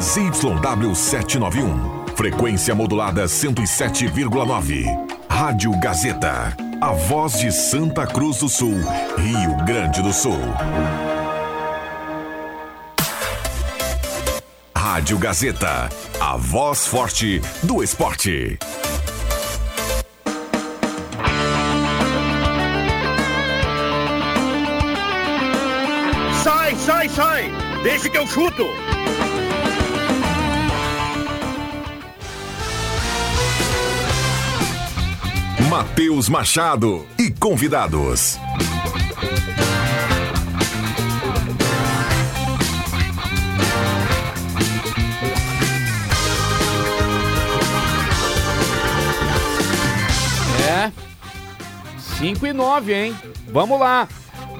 ZYW 791. Frequência modulada 107,9. Rádio Gazeta. A voz de Santa Cruz do Sul, Rio Grande do Sul. Rádio Gazeta. A voz forte do esporte. Sai, sai, sai! Deixa que eu chuto! Matheus Machado e convidados. É. 5 e 9, hein? Vamos lá.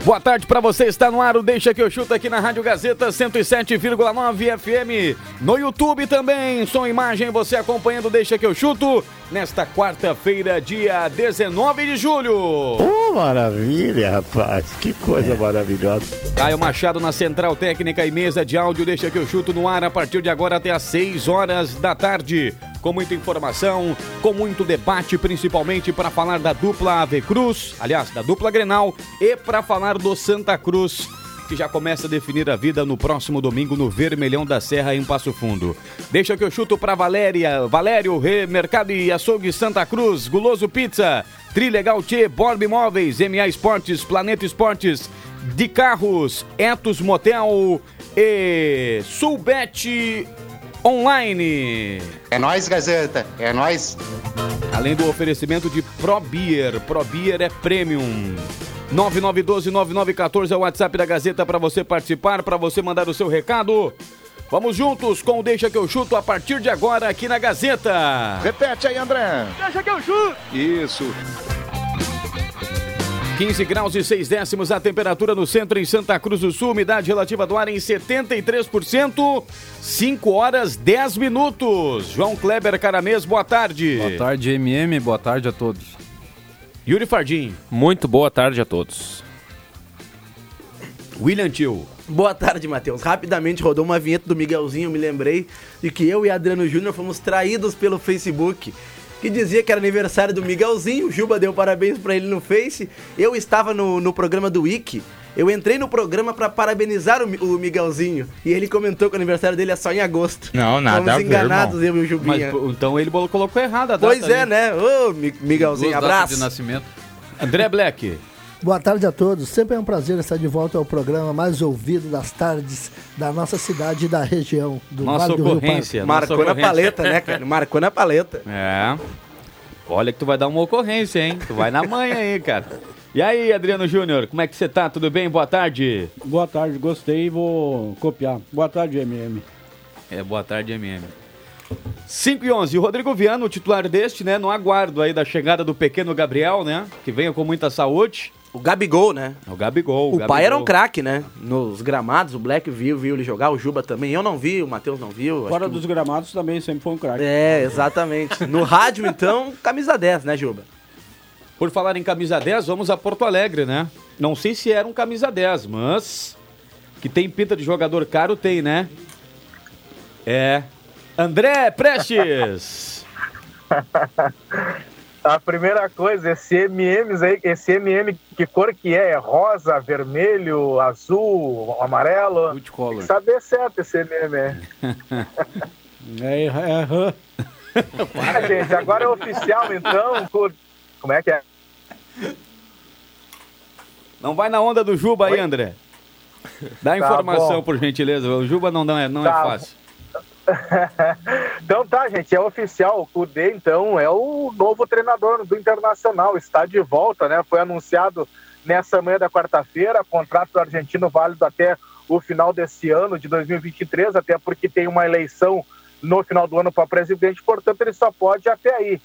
Boa tarde para você, está no ar o Deixa que eu chuto aqui na Rádio Gazeta 107,9 FM. No YouTube também, som e imagem, você acompanhando o Deixa que eu chuto nesta quarta-feira, dia 19 de julho. Oh, maravilha, rapaz. Que coisa maravilhosa. Caio Machado na central técnica e mesa de áudio, deixa que eu chuto no ar a partir de agora até às 6 horas da tarde. Com muita informação, com muito debate, principalmente para falar da dupla Ave Cruz, aliás, da dupla Grenal, e para falar do Santa Cruz, que já começa a definir a vida no próximo domingo no Vermelhão da Serra, em Passo Fundo. Deixa que eu chuto para Valéria, Valério, Rê, Mercado e Açougue Santa Cruz, Guloso Pizza, Trilegal Tchê, Borb Imóveis, MA Esportes, Planeta Esportes, de Carros, Etos Motel e Sulbet Online. É nóis, Gazeta. É nóis. Além do oferecimento de Pro Beer. Pro Beer é premium. 9912-9914 é o WhatsApp da Gazeta para você participar, para você mandar o seu recado. Vamos juntos com o Deixa que eu chuto a partir de agora aqui na Gazeta. Repete aí, André. Deixa que eu chuto! Isso. 15 graus e 6 décimos a temperatura no centro em Santa Cruz do Sul, umidade relativa do ar em 73%, 5 horas 10 minutos. João Kleber Caramês, boa tarde. Boa tarde, MM, boa tarde a todos. Yuri Fardim, Muito boa tarde a todos. William Tio. Boa tarde, Matheus. Rapidamente rodou uma vinheta do Miguelzinho, me lembrei de que eu e Adriano Júnior fomos traídos pelo Facebook, que dizia que era aniversário do Miguelzinho, o Juba deu parabéns pra ele no Face, eu estava no, no programa do Wiki, eu entrei no programa pra parabenizar o, o Miguelzinho, e ele comentou que o aniversário dele é só em agosto. Não, nada Fomos a ver, enganados, eu e o Mas Jubinha. pô, então ele colocou errado a data. Pois é, ali. né? Ô, Mi- Miguelzinho, Duas datas abraço. de nascimento. André Black. Boa tarde a todos. Sempre é um prazer estar de volta ao programa mais ouvido das tardes da nossa cidade e da região do Nossa Vale do Rio ocorrência. Marcou nossa na paleta, né, cara? Marcou na paleta. É. Olha que tu vai dar uma ocorrência, hein? Tu vai na manhã aí, cara. E aí, Adriano Júnior, como é que você tá? Tudo bem? Boa tarde. Boa tarde, gostei e vou copiar. Boa tarde, MM. É, boa tarde, MM. 5 e 11. O Rodrigo Viano, o titular deste, né? No aguardo aí da chegada do pequeno Gabriel, né? Que venha com muita saúde. O Gabigol, né? O Gabigol. O Gabigol. pai era um craque, né? Nos gramados, o Black viu, viu ele jogar, o Juba também. Eu não vi, o Matheus não viu. Fora que o- dos gramados também sempre foi um craque. É, exatamente. No rádio, então, camisa 10, né, Juba? Por falar em camisa 10, vamos a Porto Alegre, né? Não sei se era um camisa 10, mas. Que tem pinta de jogador caro, tem, né? É. André Prestes! A primeira coisa, esse MMs aí, esse MM, que cor que é? É rosa, vermelho, azul, amarelo? Tem que saber certo esse MM. é. É, é. Ah, gente, agora é oficial, então. Como é que é? Não vai na onda do Juba aí, André. Dá Tá informação, bom. por gentileza. O Juba não, não, é, não Tá é fácil. Então tá, gente, é oficial. O Cudê, então, é o novo treinador do Internacional. Está de volta, né? Foi anunciado nessa manhã da quarta-feira. Contrato argentino válido até o final desse ano, de 2023, até porque tem uma eleição no final do ano para presidente, portanto, ele só pode até aí.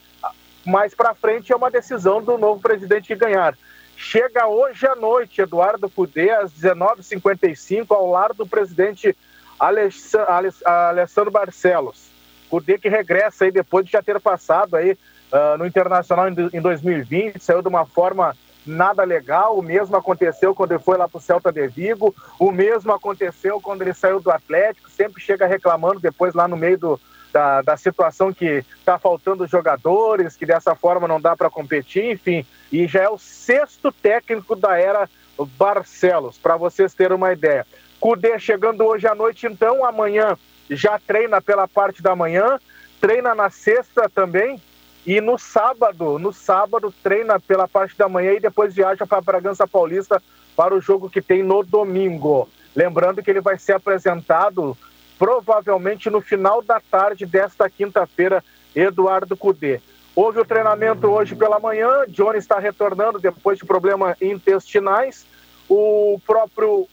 Mais para frente é uma decisão do novo presidente ganhar. Chega hoje à noite, Eduardo Cudê, às 19h55, ao lar do presidente Alessandro Barcelos. Cudê que regressa aí depois de já ter passado aí ah, no Internacional em 2020, saiu de uma forma nada legal. O mesmo aconteceu quando ele foi lá para o Celta de Vigo, o mesmo aconteceu quando ele saiu do Atlético, sempre chega reclamando depois lá no meio do, da, da situação que está faltando jogadores, que dessa forma não dá para competir, enfim. E já é o sexto técnico da era Barcelos, para vocês terem uma ideia. Cudê chegando hoje à noite, então, amanhã já treina pela parte da manhã, treina na sexta também, e no sábado, no sábado treina pela parte da manhã e depois viaja para Bragança Paulista para o jogo que tem no domingo. Lembrando que ele vai ser apresentado provavelmente no final da tarde desta quinta-feira, Eduardo Cudê. Houve o treinamento hoje pela manhã, Johnny está retornando depois de problemas intestinais. O próprio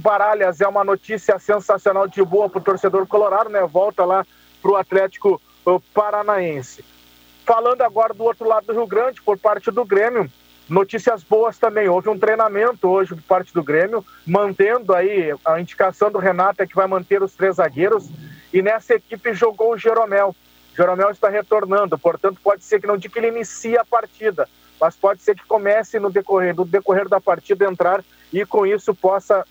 Baralhas é uma notícia sensacional de boa para o torcedor colorado, né? Volta lá para o Atlético Paranaense. Falando agora do outro lado do Rio Grande, por parte do Grêmio, notícias boas também. Houve um treinamento hoje por parte do Grêmio, mantendo aí a indicação do Renato é que vai manter os três zagueiros, e nessa equipe jogou o Jeromel. Jeromel está retornando, portanto pode ser que não diga que ele inicie a partida, mas pode ser que comece no decorrer, no decorrer da partida entrar e com isso possa,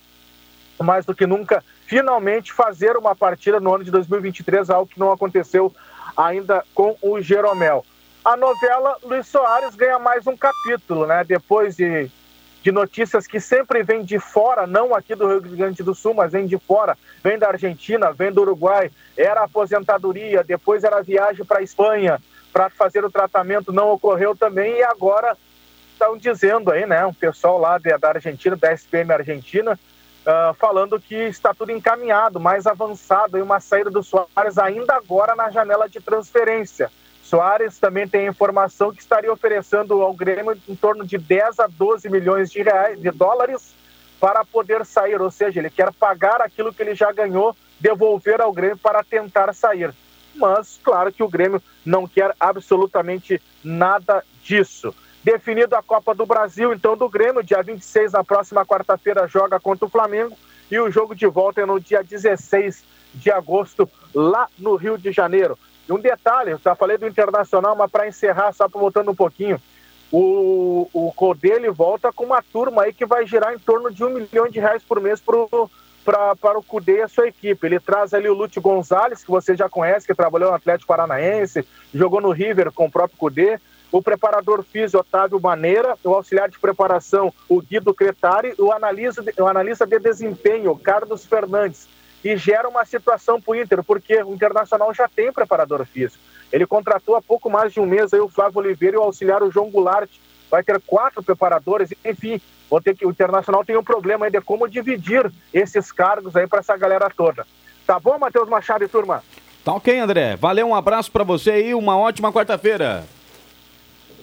mais do que nunca, finalmente fazer uma partida no ano de 2023, algo que não aconteceu ainda com o Jeromel. A novela Luiz Soares ganha mais um capítulo, né? Depois de, de notícias que sempre vêm de fora, não aqui do Rio Grande do Sul, mas vem de fora, vem da Argentina, vem do Uruguai, era aposentadoria, depois era viagem para a Espanha para fazer o tratamento, não ocorreu também, e agora estão dizendo aí, né? Um pessoal lá da Argentina, da SPM Argentina, Uh, falando que está tudo encaminhado, mais avançado em uma saída do Soares ainda agora na janela de transferência. Soares também tem informação que estaria oferecendo ao Grêmio em torno de 10 a 12 milhões de, reais, de dólares para poder sair, ou seja, ele quer pagar aquilo que ele já ganhou, devolver ao Grêmio para tentar sair. Mas, claro que o Grêmio não quer absolutamente nada disso. Definido a Copa do Brasil, então, do Grêmio, dia 26, na próxima quarta-feira, joga contra o Flamengo. E o jogo de volta é no dia 16 de agosto, lá no Rio de Janeiro. E um detalhe, eu já falei do Internacional, mas para encerrar, só voltando um pouquinho, o, o Codê volta com uma turma aí que vai girar em torno de um milhão de reais por mês para o Cudê e a sua equipe. Ele traz ali o Lute Gonzalez, que você já conhece, que trabalhou no Atlético Paranaense, jogou no River com o próprio Cudê o preparador físico Otávio Maneira, o auxiliar de preparação, o Guido Cretari, o analista, o analista de desempenho, Carlos Fernandes. E gera uma situação para o Inter, porque o Internacional já tem preparador físico. Ele contratou há pouco mais de um mês aí o Flávio Oliveira e o auxiliar o João Goulart. Vai ter quatro preparadores, enfim, vou ter que, o Internacional tem um problema aí de como dividir esses cargos aí para essa galera toda. Tá bom, Matheus Machado e turma? Tá ok, André. Valeu, um abraço para você e uma ótima quarta-feira.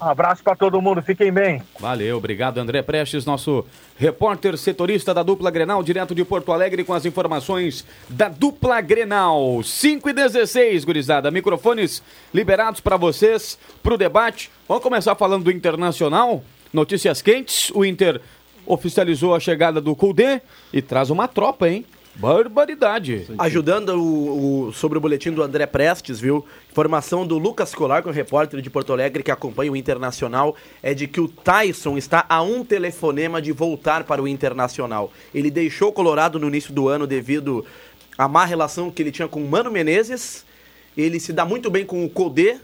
Abraço para todo mundo, fiquem bem. Valeu, obrigado André Prestes, nosso repórter setorista da dupla Grenal, direto de Porto Alegre, com as informações da dupla Grenal. 5 e 16, gurizada. Microfones liberados para vocês, para o debate. Vamos começar falando do Internacional. Notícias quentes. O Inter oficializou a chegada do Kudê e traz uma tropa, hein? Barbaridade. Ajudando o, o, sobre o boletim do André Prestes, viu? Informação do Lucas Colar, que é um repórter de Porto Alegre que acompanha o Internacional, é de que o Tyson está a um telefonema de voltar para o Internacional. Ele deixou o Colorado no início do ano devido à má relação que ele tinha com o Mano Menezes. Ele se dá muito bem com o Colde.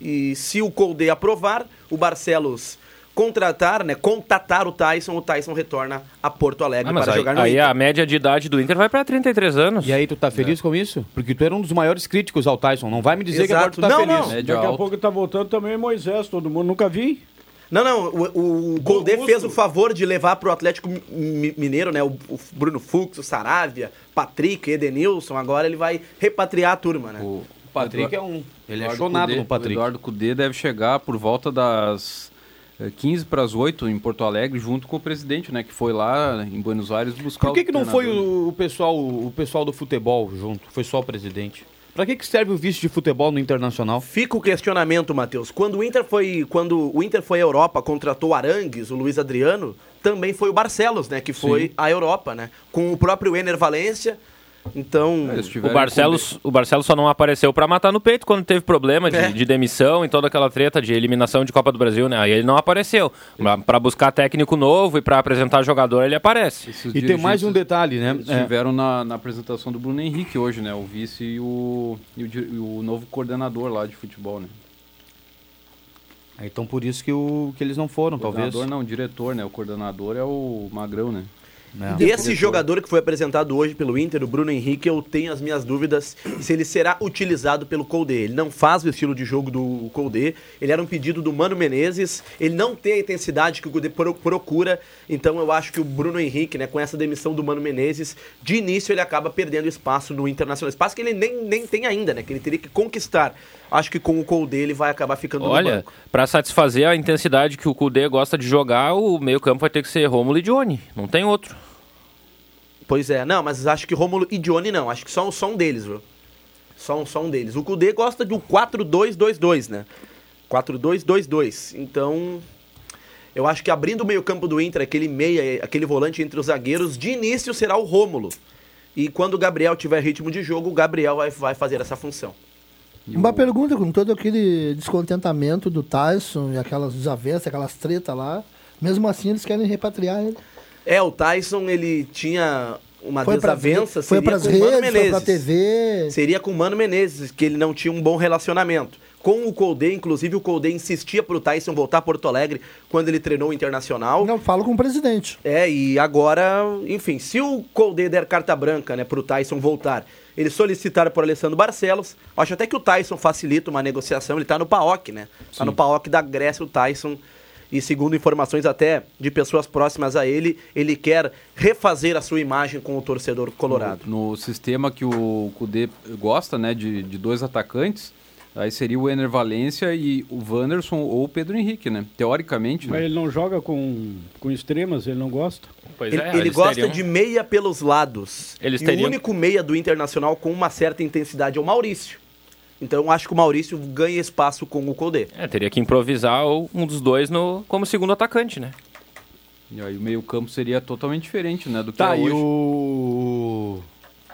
E se o Colde aprovar, o Barcelos contratar, né, contatar o Tyson, o Tyson retorna a Porto Alegre ah, para aí, jogar no aí Inter. a média de idade do Inter vai para 33 anos. E aí tu tá feliz é. com isso? Porque tu era um dos maiores críticos ao Tyson, não vai me dizer Exato. que agora tu tá não, feliz. Não, Daqui alto. a pouco tá voltando também Moisés, todo mundo nunca vi. Não, não, o, o Goldê fez o favor de levar pro Atlético Mineiro, né, o, o Bruno Fux, o Saravia, Patrick, Edenilson, agora ele vai repatriar a turma, né? O Patrick Eduardo, é um, ele é chonado no Patrick. O Eduardo Cudê deve chegar por volta das 15 para as 8 em Porto Alegre, junto com o presidente, né? Que foi lá em Buenos Aires buscar Por que, que não foi o, o, pessoal, o pessoal do futebol junto? Foi só o presidente? Para que, que serve o vice de futebol no Internacional? Fica o questionamento, Matheus. Quando o Inter foi, quando o Inter foi à Europa, contratou Arangues, o Luiz Adriano, também foi o Barcelos, né, que foi Sim. à Europa, né, com o próprio Ener Valência, Então, O Barcelos, o Barcelos só não apareceu pra matar no peito quando teve problema de, É. de demissão e toda aquela treta de eliminação de Copa do Brasil, né? Aí ele não apareceu. Pra- Pra buscar técnico novo e pra apresentar jogador, ele aparece. Esses dirigentes Estiveram na, na apresentação do Bruno Henrique hoje, né? O vice e o, e o, e o novo coordenador lá de futebol, né? Então por isso que, o, que eles não foram, talvez. Coordenador não, o diretor, né? O coordenador é o Magrão, né? Esse jogador que foi apresentado hoje pelo Inter, o Bruno Henrique, eu tenho as minhas dúvidas se ele será utilizado pelo Colde. Ele não faz o estilo de jogo do Colde. Ele era um pedido do Mano Menezes. Ele não tem a intensidade que o Colde pro- procura. Então eu acho que o Bruno Henrique, né, com essa demissão do Mano Menezes, de início ele acaba perdendo espaço no Internacional. Espaço que ele nem, nem tem ainda, né? Que ele teria que conquistar. Acho que com o Colde ele vai acabar ficando no Olha, banco. pra satisfazer a intensidade que o Kudê gosta de jogar, o meio-campo vai ter que ser Rômulo e Johnny. Não tem outro. Pois é, não, mas acho que Rômulo e Johnny não, acho que só, só um deles, viu? Só um, só um deles. O Kudê gosta do 4-2-2-2, né? 4-2-2-2. Então, eu acho que abrindo o meio-campo do Inter, aquele meia, aquele volante entre os zagueiros, de início será o Rômulo. E quando o Gabriel tiver ritmo de jogo, o Gabriel vai, vai fazer essa função. Uma pergunta, com todo aquele descontentamento do Tyson e aquelas desavenças, aquelas tretas lá, mesmo assim eles querem repatriar ele. É, o Tyson, ele tinha uma Foi pra- desavença, foi seria pras com o Mano redes, foi Menezes. pra TV. Seria com o Mano Menezes, que ele não tinha um bom relacionamento. Com o Colde, inclusive o Colde insistia pro Tyson voltar a Porto Alegre quando ele treinou o Internacional. Não, falo com o presidente. É, e agora, enfim, se o Colde der carta branca, né, pro Tyson voltar, ele solicitar por Alessandro Barcelos, acho até que o Tyson facilita uma negociação, ele tá no PAOK, né? Tá no PAOK da Grécia, o Tyson, e segundo informações até de pessoas próximas a ele, ele quer refazer a sua imagem com o torcedor colorado. No, no sistema que o Kudê gosta, né, de, de dois atacantes, aí seria o Ener Valência e o Wanderson ou o Pedro Henrique, né? Teoricamente, Mas né? ele não joga com, com extremas, ele não gosta. Pois Ele, é, ele gosta teriam- de meia pelos lados. Eles e teriam- o único meia do Internacional com uma certa intensidade é o Maurício. Então eu acho que o Maurício ganha espaço com o Colde. É, teria que improvisar um dos dois no, como segundo atacante, né? E aí o meio-campo seria totalmente diferente, né, do que Tá, é e hoje. o.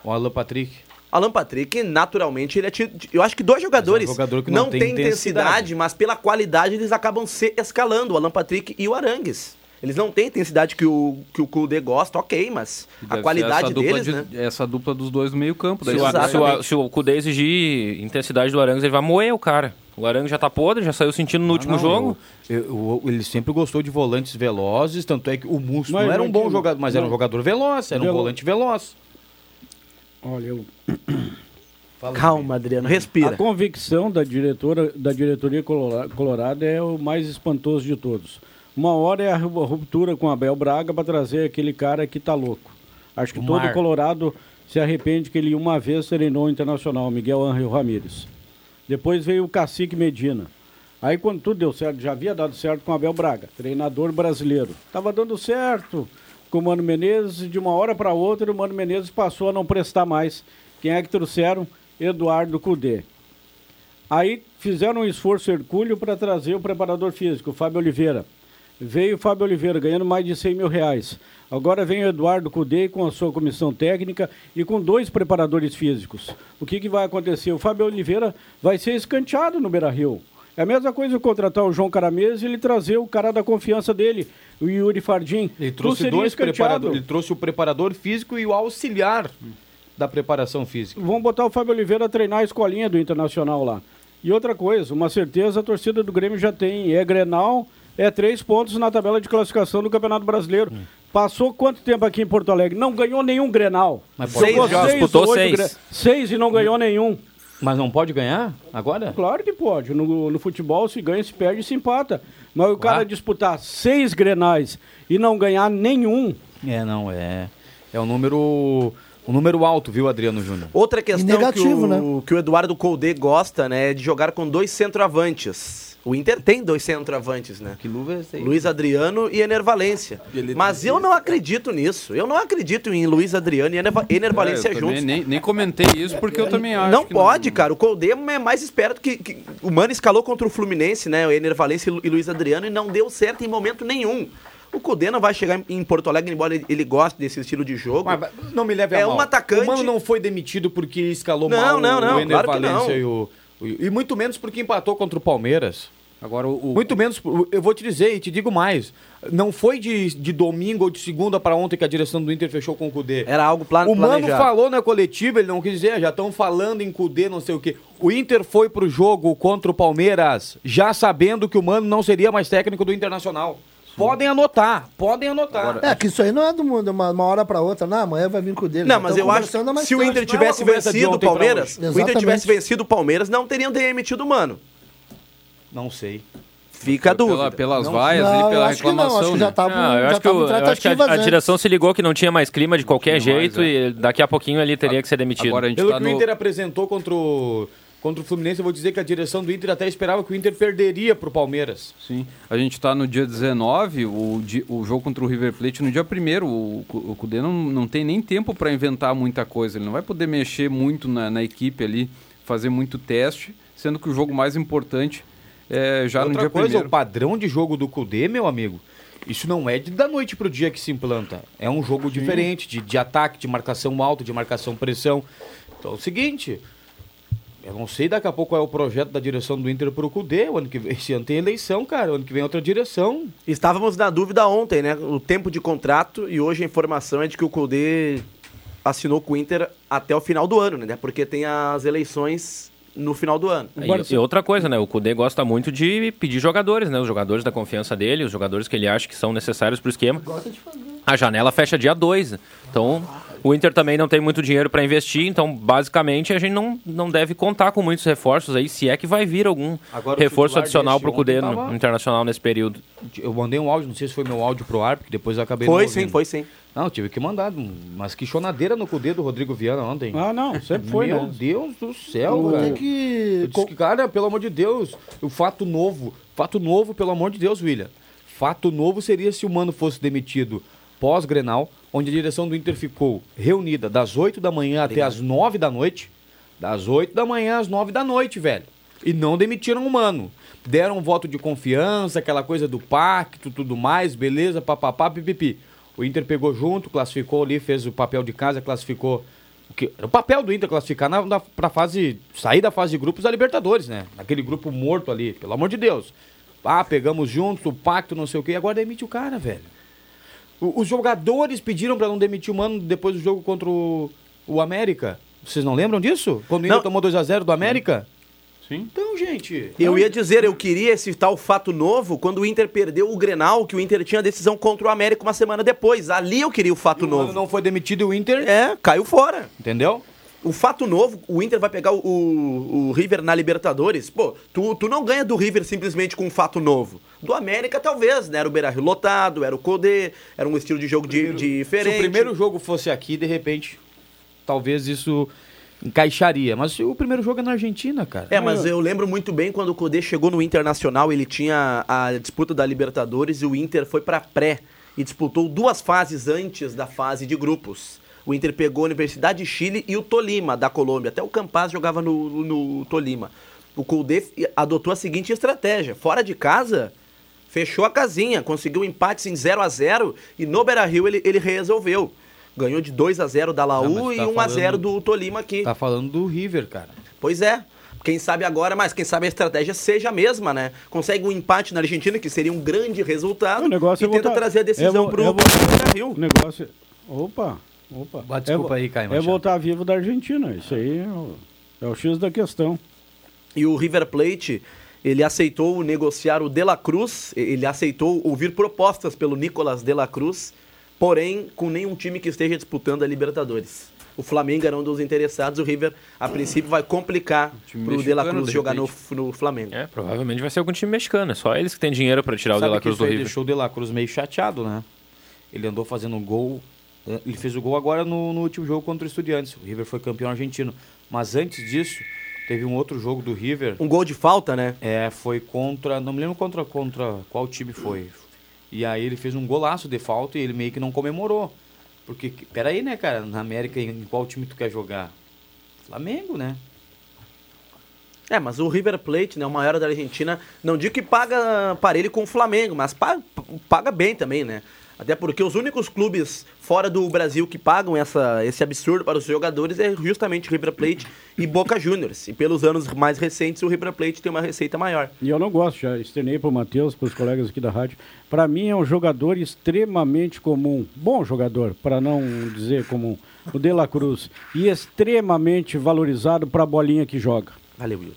O Alan Patrick. Alan Patrick, naturalmente, ele é. ti- Eu acho que dois jogadores é um jogador que não, não tem têm intensidade, intensidade. mas pela qualidade eles acabam se escalando, o Alan Patrick e o Arangues. Eles não têm a intensidade que o, que o Kudê gosta, ok, mas Deve a qualidade deles, de- né? Essa dupla dos dois no meio-campo. Se daí o, se, o, se o Kudê exigir intensidade do Arangues, ele vai moer o cara. O Arangues já tá podre, já saiu sentindo no último Ah, não, jogo. eu- eu- eu- ele sempre gostou de volantes velozes, tanto é que o Musto Mas não era um não bom jogador, mas era um não. jogador veloz, era um volante veloz. Olha, eu, Calma, Adriano, a respira. convicção da, diretora, da diretoria colora- colorada é o mais espantoso de todos. Uma hora é a ru- ruptura com Abel Braga para trazer aquele cara que tá louco. Acho que O todo Mar. colorado se arrepende que ele uma vez treinou o Internacional, Miguel Ángel Ramírez. Depois veio o Cacique Medina. Aí quando tudo deu certo, já havia dado certo com Abel Braga, treinador brasileiro. Tava dando certo com o Mano Menezes e de uma hora para outra o Mano Menezes passou a não prestar mais. Quem é que trouxeram? Eduardo Cudê. Aí fizeram um esforço hercúleo para trazer o preparador físico, o Fábio Oliveira. Veio o Fábio Oliveira ganhando mais de 100 mil reais. Agora vem o Eduardo Cudê com a sua comissão técnica e com dois preparadores físicos. O que, que vai acontecer? O Fábio Oliveira vai ser escanteado no Beira Rio. É a mesma coisa eu contratar o João Caramês e ele trazer o cara da confiança dele, o Yuri Fardim. Ele trouxe dois preparadores, ele trouxe o preparador físico e o auxiliar da preparação física. Vamos botar o Fábio Oliveira a treinar a escolinha do Internacional lá. E outra coisa, uma certeza a torcida do Grêmio já tem. É Grenal, é três pontos na tabela de classificação do Campeonato Brasileiro. Passou quanto tempo aqui em Porto Alegre? Não ganhou nenhum Grenal. Mas pode- Seis jogos, seis, disputou seis. Gre- Seis e não ganhou nenhum. Mas não pode ganhar agora? Claro que pode. No, no futebol, se ganha, se perde, se empata. Mas o cara Ah. disputar seis Grenais e não ganhar nenhum, É, não, é. É um número. Um número alto, viu, Adriano Júnior? Outra questão negativo, que, o, que o Eduardo Colde gosta, né, é de jogar com dois centroavantes. O Inter tem dois centroavantes, né? Que luva é aí? Luiz Adriano e Ener Valência. Mas eu não acredito nisso. Eu não acredito em Luiz Adriano e Ener, É, Valência também juntos. nem, nem comentei isso porque eu também acho Não que pode, cara. O Colde é mais esperto que, que- O Mano escalou contra o Fluminense, né? O Ener Valência e Lu- Luiz Adriano e não deu certo em momento nenhum. O Cudê não vai chegar em- Porto Alegre, embora ele, goste desse estilo de jogo. Mas, não me leve a É mal. um atacante- O Mano não foi demitido porque escalou Não, mal não, não, o Ener claro não. e o... E muito menos porque empatou contra o Palmeiras. Agora, o, Muito menos, eu vou te dizer e te digo mais. Não foi de, de domingo ou de segunda para ontem que a direção do Inter fechou com o Cudê. Era algo plan O Mano planejado. falou na coletiva, ele não quis dizer, já estão falando em Cudê, não sei o quê. O Inter foi pro jogo contra o Palmeiras, já sabendo que o Mano não seria mais técnico do Internacional. Podem anotar, podem anotar. É, que isso aí não é do mundo, uma, uma hora pra outra. Não, amanhã vai vir com o dele. Não, Já mas eu acho que se o. Inter Não é tivesse vencido o Palmeiras, o Inter tivesse vencido o Palmeiras, não teriam demitido o Mano. Não sei. Fica a pela- dúvida. pelas Não- vaias Não, ali, eu pela acho que não, reclamação. acho que já né? tava, Ah, eu já acho que, tava o- eu acho que a, a antes. direção se ligou que não tinha mais clima de qualquer Tinha mais, jeito e daqui a pouquinho ele teria que ser demitido. Agora a gente Pelo tá que o no... Inter apresentou contra o, contra o Fluminense, eu vou dizer que a direção do Inter até esperava que o Inter perderia pro Palmeiras. Sim, a gente tá no dia 19, o, o jogo contra o River Plate no dia 1 o, o Cudê não, não tem nem tempo para inventar muita coisa, ele não vai poder mexer muito na, na equipe ali, fazer muito teste, sendo que o jogo mais importante é já no Outra dia coisa, 1 o padrão de jogo do Cudê, meu amigo, isso não é de da noite pro dia que se implanta. É um jogo diferente, de, de ataque, de marcação alta, de marcação pressão. Então é o seguinte, eu não sei daqui a pouco qual é o projeto da direção do Inter pro Cudê. O ano que vem, esse ano tem eleição, cara. O ano que vem é outra direção. Estávamos na dúvida ontem, né? O tempo de contrato e hoje a informação é de que o Cudê assinou com o Inter até o final do ano, né? Porque tem as eleições no final do ano. E, e outra coisa, né? O Kudê gosta muito de pedir jogadores, né? Os jogadores da confiança dele, os jogadores que ele acha que são necessários pro esquema. Gosta de fazer. A janela fecha dia 2. Então, o Inter também não tem muito dinheiro para investir. Então, basicamente, a gente não, não deve contar com muitos reforços aí, se é que vai vir algum Agora, o reforço adicional Kudê ontem no, tava- Internacional nesse período. Eu mandei um áudio, não sei se foi meu áudio pro ar, porque depois eu acabei Foi não sim, ouvindo. foi sim. Não, tive que mandar. Mas que chonadeira no Cudê do Rodrigo Viana ontem. Ah, não, sempre foi, Meu né? Deus do céu, Tem cara. que... Eu disse que, cara, pelo amor de Deus, o fato novo, fato novo, pelo amor de Deus, William. Fato novo seria se o Mano fosse demitido pós-Grenal, onde a direção do Inter ficou reunida das 8 da manhã até as 9 da noite. Das 8 da manhã às 9 da noite, velho. E não demitiram o Mano. Deram um voto de confiança, aquela coisa do pacto, tudo mais, beleza, papapá, pipipi. O Inter pegou junto, classificou ali, fez o papel de casa, classificou o que o papel do Inter classificar na, na, pra fase. sair da fase de grupos da Libertadores, né? Naquele grupo morto ali, pelo amor de Deus. Ah, pegamos juntos, o pacto, não sei o quê, agora demite o cara, velho. O- os jogadores pediram pra não demitir o mano depois do jogo contra o, o América. Vocês não lembram disso? Quando o Inter tomou 2x0 do América? Sim. Então, gente. Eu ia dizer, eu queria esse tal fato novo quando o Inter perdeu o Grenal, que o Inter tinha decisão contra o América uma semana depois. Ali eu queria o fato o Mano novo. não foi demitido e o Inter. É, caiu fora. Entendeu? O fato novo, o Inter vai pegar o, o, o River na Libertadores. Pô, tu, tu não ganha do River simplesmente com um fato novo. Do América, talvez, né? Era o Beira-Rio lotado, era o Codê, era um estilo de jogo di- diferente. Se o primeiro jogo fosse aqui, de repente, talvez isso encaixaria. Mas o primeiro jogo é na Argentina, cara. É, mas eu lembro muito bem quando o Codê chegou no Internacional, ele tinha a disputa da Libertadores e o Inter foi pra pré e disputou duas fases antes da fase de grupos. O Inter pegou a Universidade de Chile e o Tolima, da Colômbia. Até o Campaz jogava no, no Tolima. O Codê adotou a seguinte estratégia. Fora de casa, fechou a casinha, conseguiu empates em 0 a 0 e no Beira-Rio ele, ele resolveu. Ganhou de 2 a 0 da Laú mas e tá 1 a 0 falando- do Tolima aqui. Tá falando do River, cara. Pois é. Quem sabe agora, mas quem sabe a estratégia seja a mesma, né? Consegue um empate na Argentina, que seria um grande resultado, O negócio e é tenta voltar- trazer a decisão é vo- pro, é vo- pro Rio. O negócio. Opa, opa. Desculpa vo- aí, Caio É Machado. voltar vivo da Argentina. Isso aí é o, é o X da questão. E o River Plate, ele aceitou negociar o De La Cruz, ele aceitou ouvir propostas pelo Nicolas De La Cruz, porém com nenhum time que esteja disputando a Libertadores. O Flamengo era um dos interessados, o River, a princípio, vai complicar time pro De La Cruz de jogar no, no Flamengo. É, provavelmente vai ser algum time mexicano. É só eles que têm dinheiro para tirar o De Sabe La que Cruz isso do River. deixou o De La Cruz meio chateado, né? Ele andou fazendo gol. Eh, Ele fez o gol agora no, no último jogo contra o Estudiantes. O River foi campeão argentino. Mas antes disso, teve um outro jogo do River. Um gol de falta, né? É, foi contra. Não me lembro contra, contra qual time foi. E aí ele fez um golaço de falta e ele meio que não comemorou. Porque, peraí, né, cara? Na América, em qual time tu quer jogar? Flamengo, né? É, mas o River Plate, né, o maior da Argentina, não digo que paga parelho com o Flamengo, mas paga, paga bem também, né? Até porque os únicos clubes fora do Brasil que pagam essa, esse absurdo para os jogadores é justamente o River Plate e Boca Juniors. E pelos anos mais recentes, o River Plate tem uma receita maior. E eu não gosto, já externei para o Matheus, para os colegas aqui da rádio. Para mim é um jogador extremamente comum. Bom jogador, para não dizer comum. O De La Cruz. E extremamente valorizado para a bolinha que joga. Valeu, Yuri.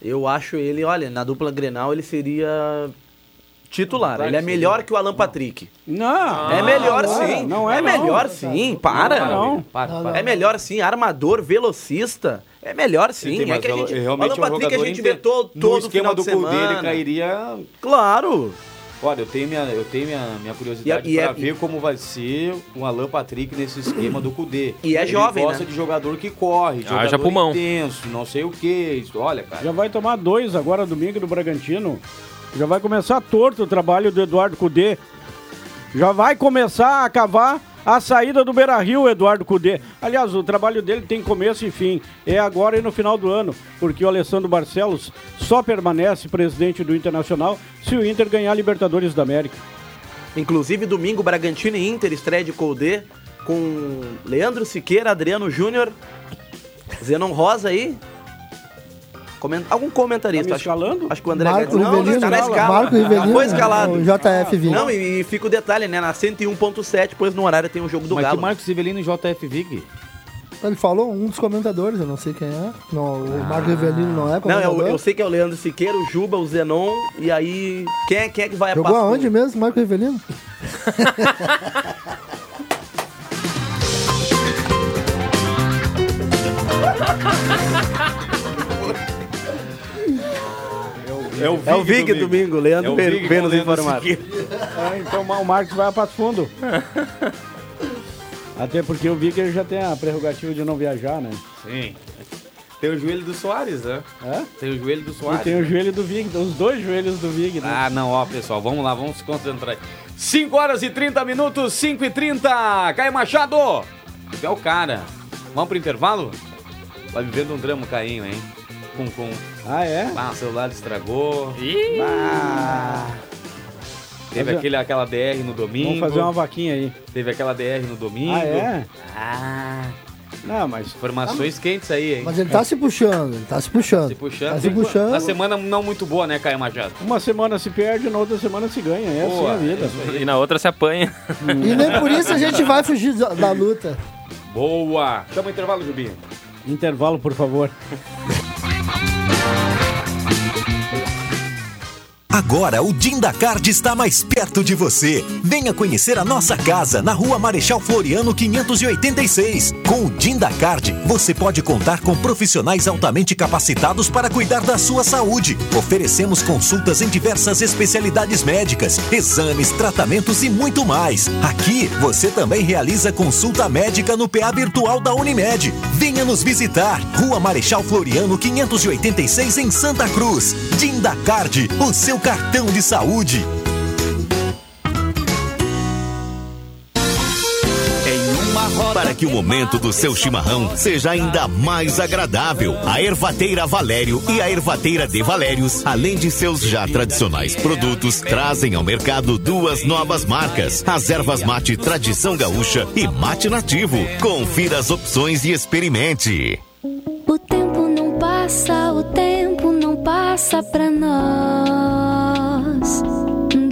Eu acho ele, olha, na dupla Grenal ele seria titular. Ele é melhor que o Alan Patrick. Não. É melhor não, sim. Não é, é não. melhor sim. Para. Não, Para, para. É melhor sim. Armador, velocista. É melhor sim. Tem É que a gente, ele o realmente Alan é um Patrick a gente vê todo, todo esquema final do de Cudê, semana. ele cairia... Claro. Olha, eu tenho minha, eu tenho minha, minha curiosidade para é- ver como vai ser o Alan Patrick nesse esquema do Cudê. E é Ele jovem, gosta né? de jogador que corre, Haja jogador pulmão. intenso, não sei o que. Olha, cara. Já vai tomar dois agora domingo do Bragantino. Já vai começar torto o trabalho do Eduardo Cudê. Já vai começar a cavar a saída do Beira Rio, Eduardo Cudê. Aliás, o trabalho dele tem começo e fim. É agora e no final do ano, porque o Alessandro Barcelos só permanece presidente do Internacional se o Inter ganhar a Libertadores da América. Inclusive, domingo, Bragantino e Inter estreia de Colde com Leandro Siqueira, Adriano Júnior, Zenon Rosa aí. Coment... Algum comentarista. Tá acho, escalando? acho que o André Marco Não, não Rivelino. está na escala. Marco Rivelino. Foi escalado. O JF Vig. Não, e, e fica o detalhe, né? Na 101.7, depois no horário tem o jogo do Mas Galo. Marcos Rivelino e JF Vig? Ele falou, um dos comentadores, eu não sei quem é. Não, o Marco Rivelino não é Não, eu, comentador. eu sei que é o Leandro Siqueira, o Juba, o Zenon, e aí. Quem é, quem é que vai a Jogou aonde mesmo, Marco Rivelino? É o É o Vig domingo, Leandro É o Vig com nos Leandro informar. Siqueira. É, então o Marcos vai a Passo Fundo. Até porque o Vicker já tem a prerrogativa de não viajar, né? Sim. Tem o joelho do Soares, né? É? Tem o joelho do E Soares. tem o joelho do Vig, os dois joelhos do Vig, né? Ah, não, ó, pessoal, vamos lá, vamos se concentrar. 5 horas e 30 minutos, 5 e 30. Caio Machado! É o cara. Vamos pro intervalo? Vai vivendo um drama, Cainho, hein? Com, com. Ah, é? Ah, o celular estragou. Ih, Ah. Teve Fazer- aquele, aquela DR no domingo. Vamos fazer uma vaquinha aí. Teve aquela DR no domingo. Ah, é? Ah. Não, mas Informações quentes aí, hein? Mas ele tá se puxando, ele tá se puxando. Se puxando. Tá se puxando. Na semana não muito boa, né, Caio Machado? uma semana se perde, na outra semana se ganha. É Boa, assim a vida. é e na outra se apanha. E nem por isso a gente vai fugir da, da luta. Boa! Chama o intervalo, Jubinho. Intervalo, por favor. Agora o Dindacard está mais perto de você. Venha conhecer a nossa casa na rua Marechal Floriano 586. Com o Dindacard, você pode contar com profissionais altamente capacitados para cuidar da sua saúde. Oferecemos consultas em diversas especialidades médicas, exames, tratamentos e muito mais. Aqui você também realiza consulta médica no PA virtual da Unimed. Venha nos visitar. Rua Marechal Floriano 586 em Santa Cruz. Dindacard, o seu cartão de saúde. Para que o momento do seu chimarrão seja ainda mais agradável, a Ervateira Valério e a Ervateira de Valérios, além de seus já tradicionais produtos, trazem ao mercado duas novas marcas: as ervas mate Tradição Gaúcha e Mate Nativo. Confira as opções e experimente. O tempo não passa, o tempo não passa pra nós.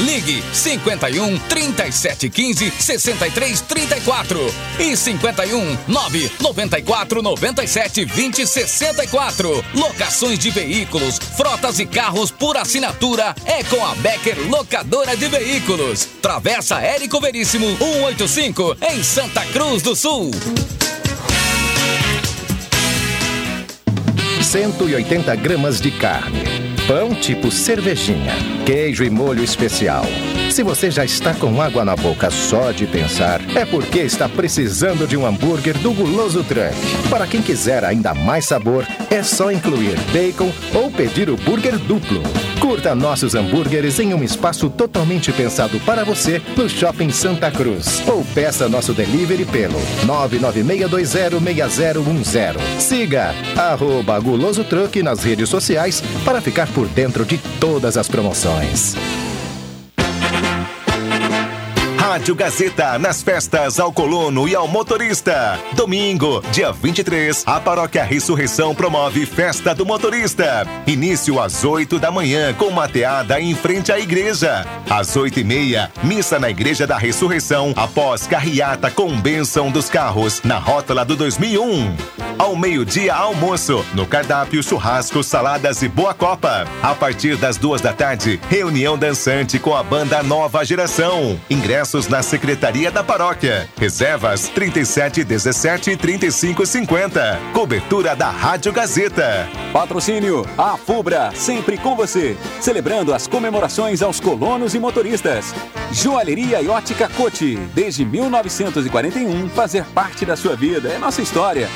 Ligue 51 3715 6334 e 51 994 97 20 64. Locações de veículos, frotas e carros por assinatura é com a Becker Locadora de Veículos. Travessa Érico Veríssimo 185 em Santa Cruz do Sul. 180 gramas de carne. Pão tipo cervejinha. Queijo e molho especial. Se você já está com água na boca só de pensar, é porque está precisando de um hambúrguer do Guloso Truck. Para quem quiser ainda mais sabor, é só incluir bacon ou pedir o burger duplo. Curta nossos hambúrgueres em um espaço totalmente pensado para você no Shopping Santa Cruz. Ou peça nosso delivery pelo 996206010. Siga arroba Guloso Truck nas redes sociais para ficar por dentro de todas as promoções. Rádio Gazeta nas festas ao colono e ao motorista. Domingo, dia 23, a Paróquia Ressurreição promove Festa do Motorista. Início às 8 da manhã com mateada em frente à igreja. Às 8 e meia, missa na Igreja da Ressurreição após carreata com bênção dos carros na rótula do 2001. Ao meio-dia, almoço. No cardápio, churrasco, saladas e boa copa. A partir das duas da tarde, reunião dançante com a banda Nova Geração. Ingressos na Secretaria da Paróquia. Reservas 37 17 35 50. Cobertura da Rádio Gazeta. Patrocínio A Fubra, sempre com você. Celebrando as comemorações aos colonos e motoristas. Joalheria e ótica Cote. Desde 1941, fazer parte da sua vida é nossa história.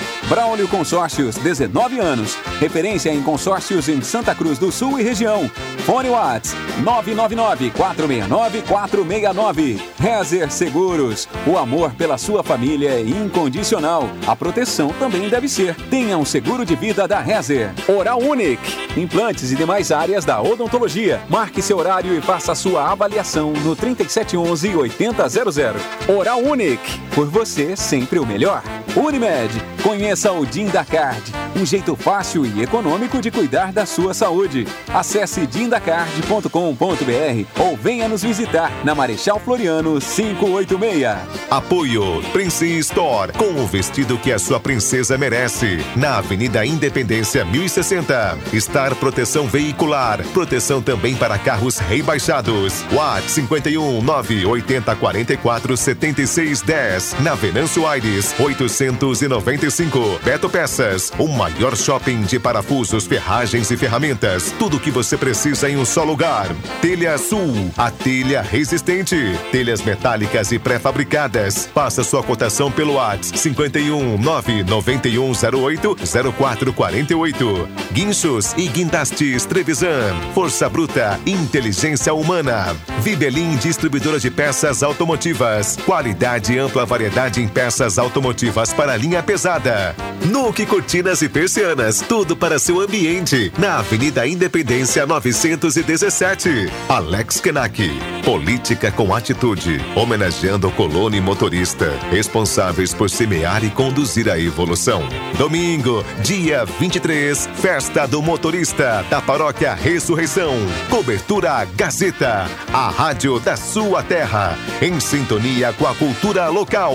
Braulio Consórcios, 19 anos. Referência em consórcios em Santa Cruz do Sul e região. Fone Whats 999 469 469. Rezer Seguros. O amor pela sua família é incondicional. A proteção também deve ser. Tenha um seguro de vida da Rezer. Oral Unique. Implantes e demais áreas da odontologia. Marque seu horário e faça sua avaliação no 3711 8000. Oral Unique. Por você, sempre o melhor. Unimed. Conheça o Dindacard. Um jeito fácil e econômico de cuidar da sua saúde. Acesse dindacard.com.br ou venha nos visitar na Marechal Floriano 586. Apoio Prince Store, com o vestido que a sua princesa merece. Na Avenida Independência 1060. Star Proteção Veicular. Proteção também para carros rebaixados. WhatsApp 51 980 44 76 10. Na Venâncio Aires 895. Beto Peças. O maior shopping de parafusos, ferragens e ferramentas. Tudo o que você precisa em um só lugar. Telha Sul. A telha resistente. Telhas metálicas e pré-fabricadas. Faça sua cotação pelo WhatsApp 51 99108 0448. Guinchos e guindastes Trevisan. Força bruta, inteligência humana. Vibelin distribuidora de peças automotivas. Qualidade e ampla variedade em peças automotivas para linha pesada. Nuke Cortinas e Persianas. Tudo para seu ambiente. Na Avenida Independência 917. Alex Kenak. Política com atitude. Homenageando o e motorista. Responsáveis por semear e conduzir a evolução. Domingo, dia 23. Festa do Motorista da Paróquia Ressurreição. Cobertura Gazeta. A rádio da sua terra. Em sintonia com a cultura local.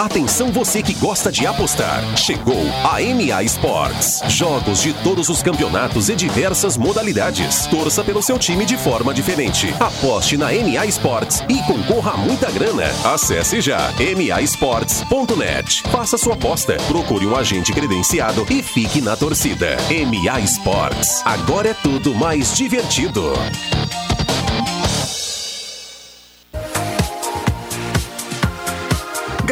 Atenção você que gosta de apostar. Chegou a MA Sports. Jogos de todos os campeonatos e diversas modalidades. Torça pelo seu time de forma diferente. Aposte na MA Sports e concorra a muita grana. Acesse já masports.net. Faça sua aposta, procure um agente credenciado e fique na torcida. MA Sports. Agora é tudo mais divertido.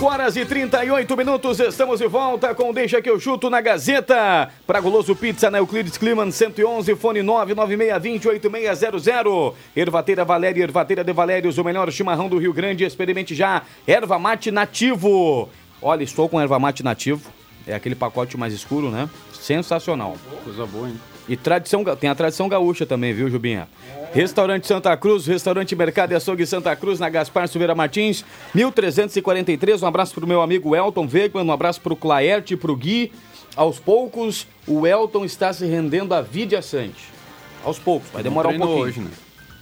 Cinco horas e 38 minutos, estamos de volta com Deixa que eu chuto na Gazeta. Pra Goloso Pizza na Euclides Kliman 111, fone 996208600. Ervateira Valéria, Ervateira de Valérios, o melhor chimarrão do Rio Grande. Experimente já. Erva mate nativo. Olha, estou com erva mate nativo. É aquele pacote mais escuro, né? Sensacional. Coisa boa, hein? E tradição, tem a tradição gaúcha também, viu, Jubinha? Restaurante Santa Cruz, Restaurante Mercado e Açougue Santa Cruz, na Gaspar Silveira Martins, 1343. Um abraço pro meu amigo Elton Wegman, um abraço pro Claerte e pro Gui. Aos poucos, o Elton está se rendendo à vida sante. Aos poucos, vai demorar um pouquinho. hoje, né?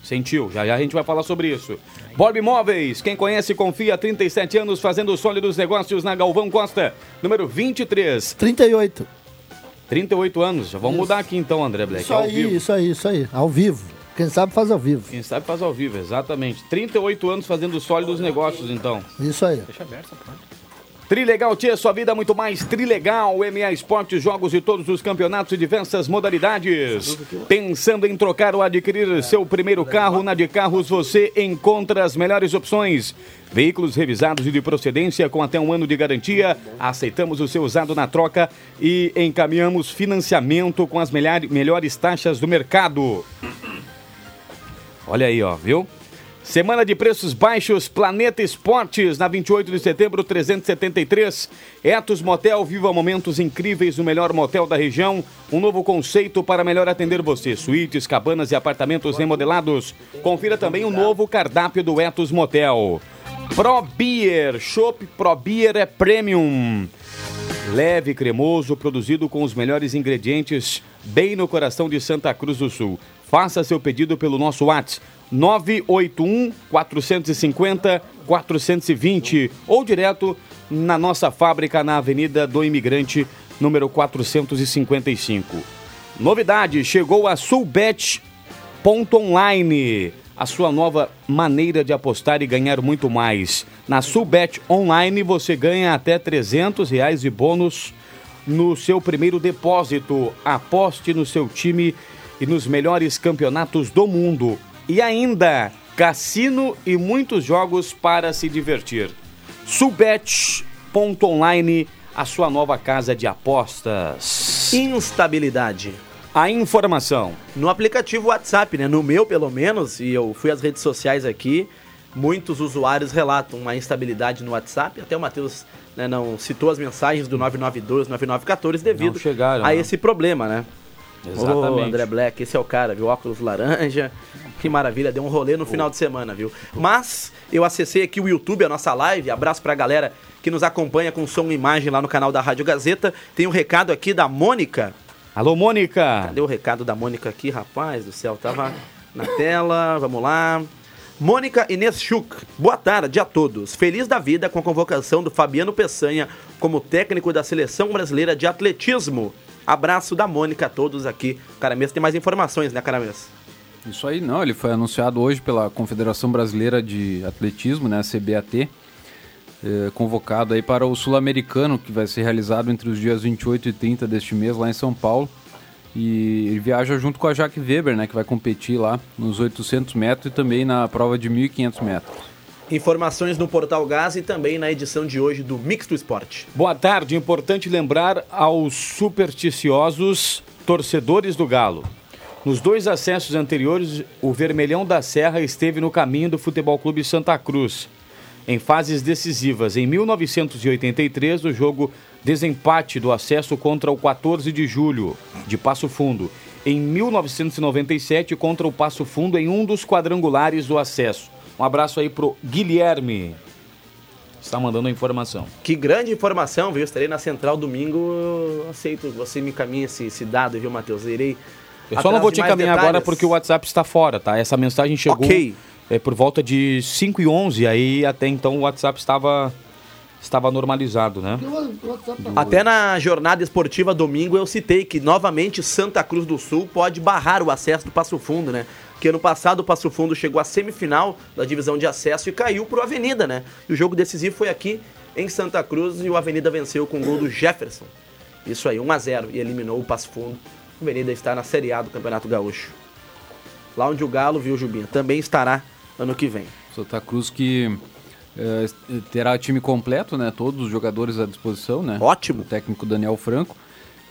Sentiu, já já a gente vai falar sobre isso. Borb Imóveis, quem conhece confia há 37 anos fazendo sólidos negócios na Galvão Costa, número 23. 38. 38 anos, já vamos Isso. mudar aqui então, André Black, Isso ao aí, vivo. isso aí, isso aí. Ao vivo. Quem sabe faz ao vivo. Quem sabe faz ao vivo, exatamente. 38 anos fazendo sólidos negócios, então. Isso aí. Deixa aberto, Trilegal Tia, sua vida muito mais Trilegal. MA Esportes, jogos de todos os campeonatos e diversas modalidades. Pensando em trocar ou adquirir seu primeiro carro, na de carros você encontra as melhores opções. Veículos revisados e de procedência com até um ano de garantia. Aceitamos o seu usado na troca e encaminhamos financiamento com as melhor- melhores taxas do mercado. Olha aí, ó, viu? Semana de preços baixos, Planeta Esportes, na 28 de setembro, 373. Etos Motel, viva momentos incríveis no melhor motel da região. Um novo conceito para melhor atender você. Suítes, cabanas e apartamentos remodelados. Confira também o novo cardápio do Etos Motel. Pro Beer, Chopp Pro Beer é premium. Leve cremoso, produzido com os melhores ingredientes, bem no coração de Santa Cruz do Sul. Faça seu pedido pelo nosso WhatsApp 981 450 420 ou direto na nossa fábrica na Avenida do Imigrante, número 455. Novidade, chegou a Sulbet.online, a sua nova maneira de apostar e ganhar muito mais. Na Sulbet Online você ganha até 300 reais de bônus no seu primeiro depósito. Aposte no seu time e nos melhores campeonatos do mundo. E ainda, cassino e muitos jogos para se divertir. Subet.online, a sua nova casa de apostas. Instabilidade. A informação. No aplicativo WhatsApp, né? No meu, pelo menos, e eu fui às redes sociais aqui, muitos usuários relatam uma instabilidade no WhatsApp. Até o Matheus né, não citou as mensagens do 992, 9914 devido chegaram, a né? esse problema, né? Exatamente. Ô, André Black, esse é o cara, viu? Óculos laranja. Que maravilha, deu um rolê no final de semana, viu? Mas eu acessei aqui o YouTube, a nossa live. Abraço pra galera que nos acompanha com som e imagem lá no canal da Rádio Gazeta. Tem um recado aqui da Mônica. Alô, Mônica. Cadê o recado da Mônica aqui, rapaz do céu? Tava na tela, vamos lá. Mônica Inês Schuch, boa tarde a todos. Feliz da vida com a convocação do Fabiano Peçanha como técnico da Seleção Brasileira de Atletismo. Abraço da Mônica a todos aqui. Caramês tem mais informações, né, Caramês? Isso aí não, ele foi anunciado hoje pela Confederação Brasileira de Atletismo, né, CBAT, eh, convocado aí para o Sul-Americano, que vai ser realizado entre os dias 28 e 30 deste mês lá em São Paulo. E ele viaja junto com a Jaque Weber, né, que vai competir lá nos 800 metros e também na prova de 1.500 metros. Informações no Portal Gás e também na edição de hoje do Mix do Esporte. Boa tarde, importante lembrar aos supersticiosos torcedores do Galo. Nos dois acessos anteriores, o Vermelhão da Serra esteve no caminho do Futebol Clube Santa Cruz. Em fases decisivas, em 1983, o jogo desempate do acesso contra o 14 de julho, de Passo Fundo. Em 1997, contra o Passo Fundo, em um dos quadrangulares do acesso. Um abraço aí pro Guilherme. Está mandando a informação. Que grande informação, viu? Estarei na Central domingo. Aceito, você me encaminha esse, esse dado, viu, Matheus? Eu irei. Eu só não vou te encaminhar detalhes. agora porque o WhatsApp está fora, tá? Essa mensagem chegou Ok. é, por volta de 5 e 11, aí até então o WhatsApp estava, estava normalizado, né? Até na jornada esportiva domingo eu citei que novamente Santa Cruz do Sul pode barrar o acesso do Passo Fundo, né? Porque ano passado o Passo Fundo chegou à semifinal da divisão de acesso e caiu pro Avenida, né? E o jogo decisivo foi aqui em Santa Cruz e o Avenida venceu com o gol do Jefferson. Isso aí, 1 a 0 e eliminou o Passo Fundo. O Avenida está na Série A do Campeonato Gaúcho. Lá onde o Galo, viu, Jubinha, também estará ano que vem. Santa Cruz que eh, terá time completo, né? Todos os jogadores à disposição, né? Ótimo. O técnico Daniel Franco.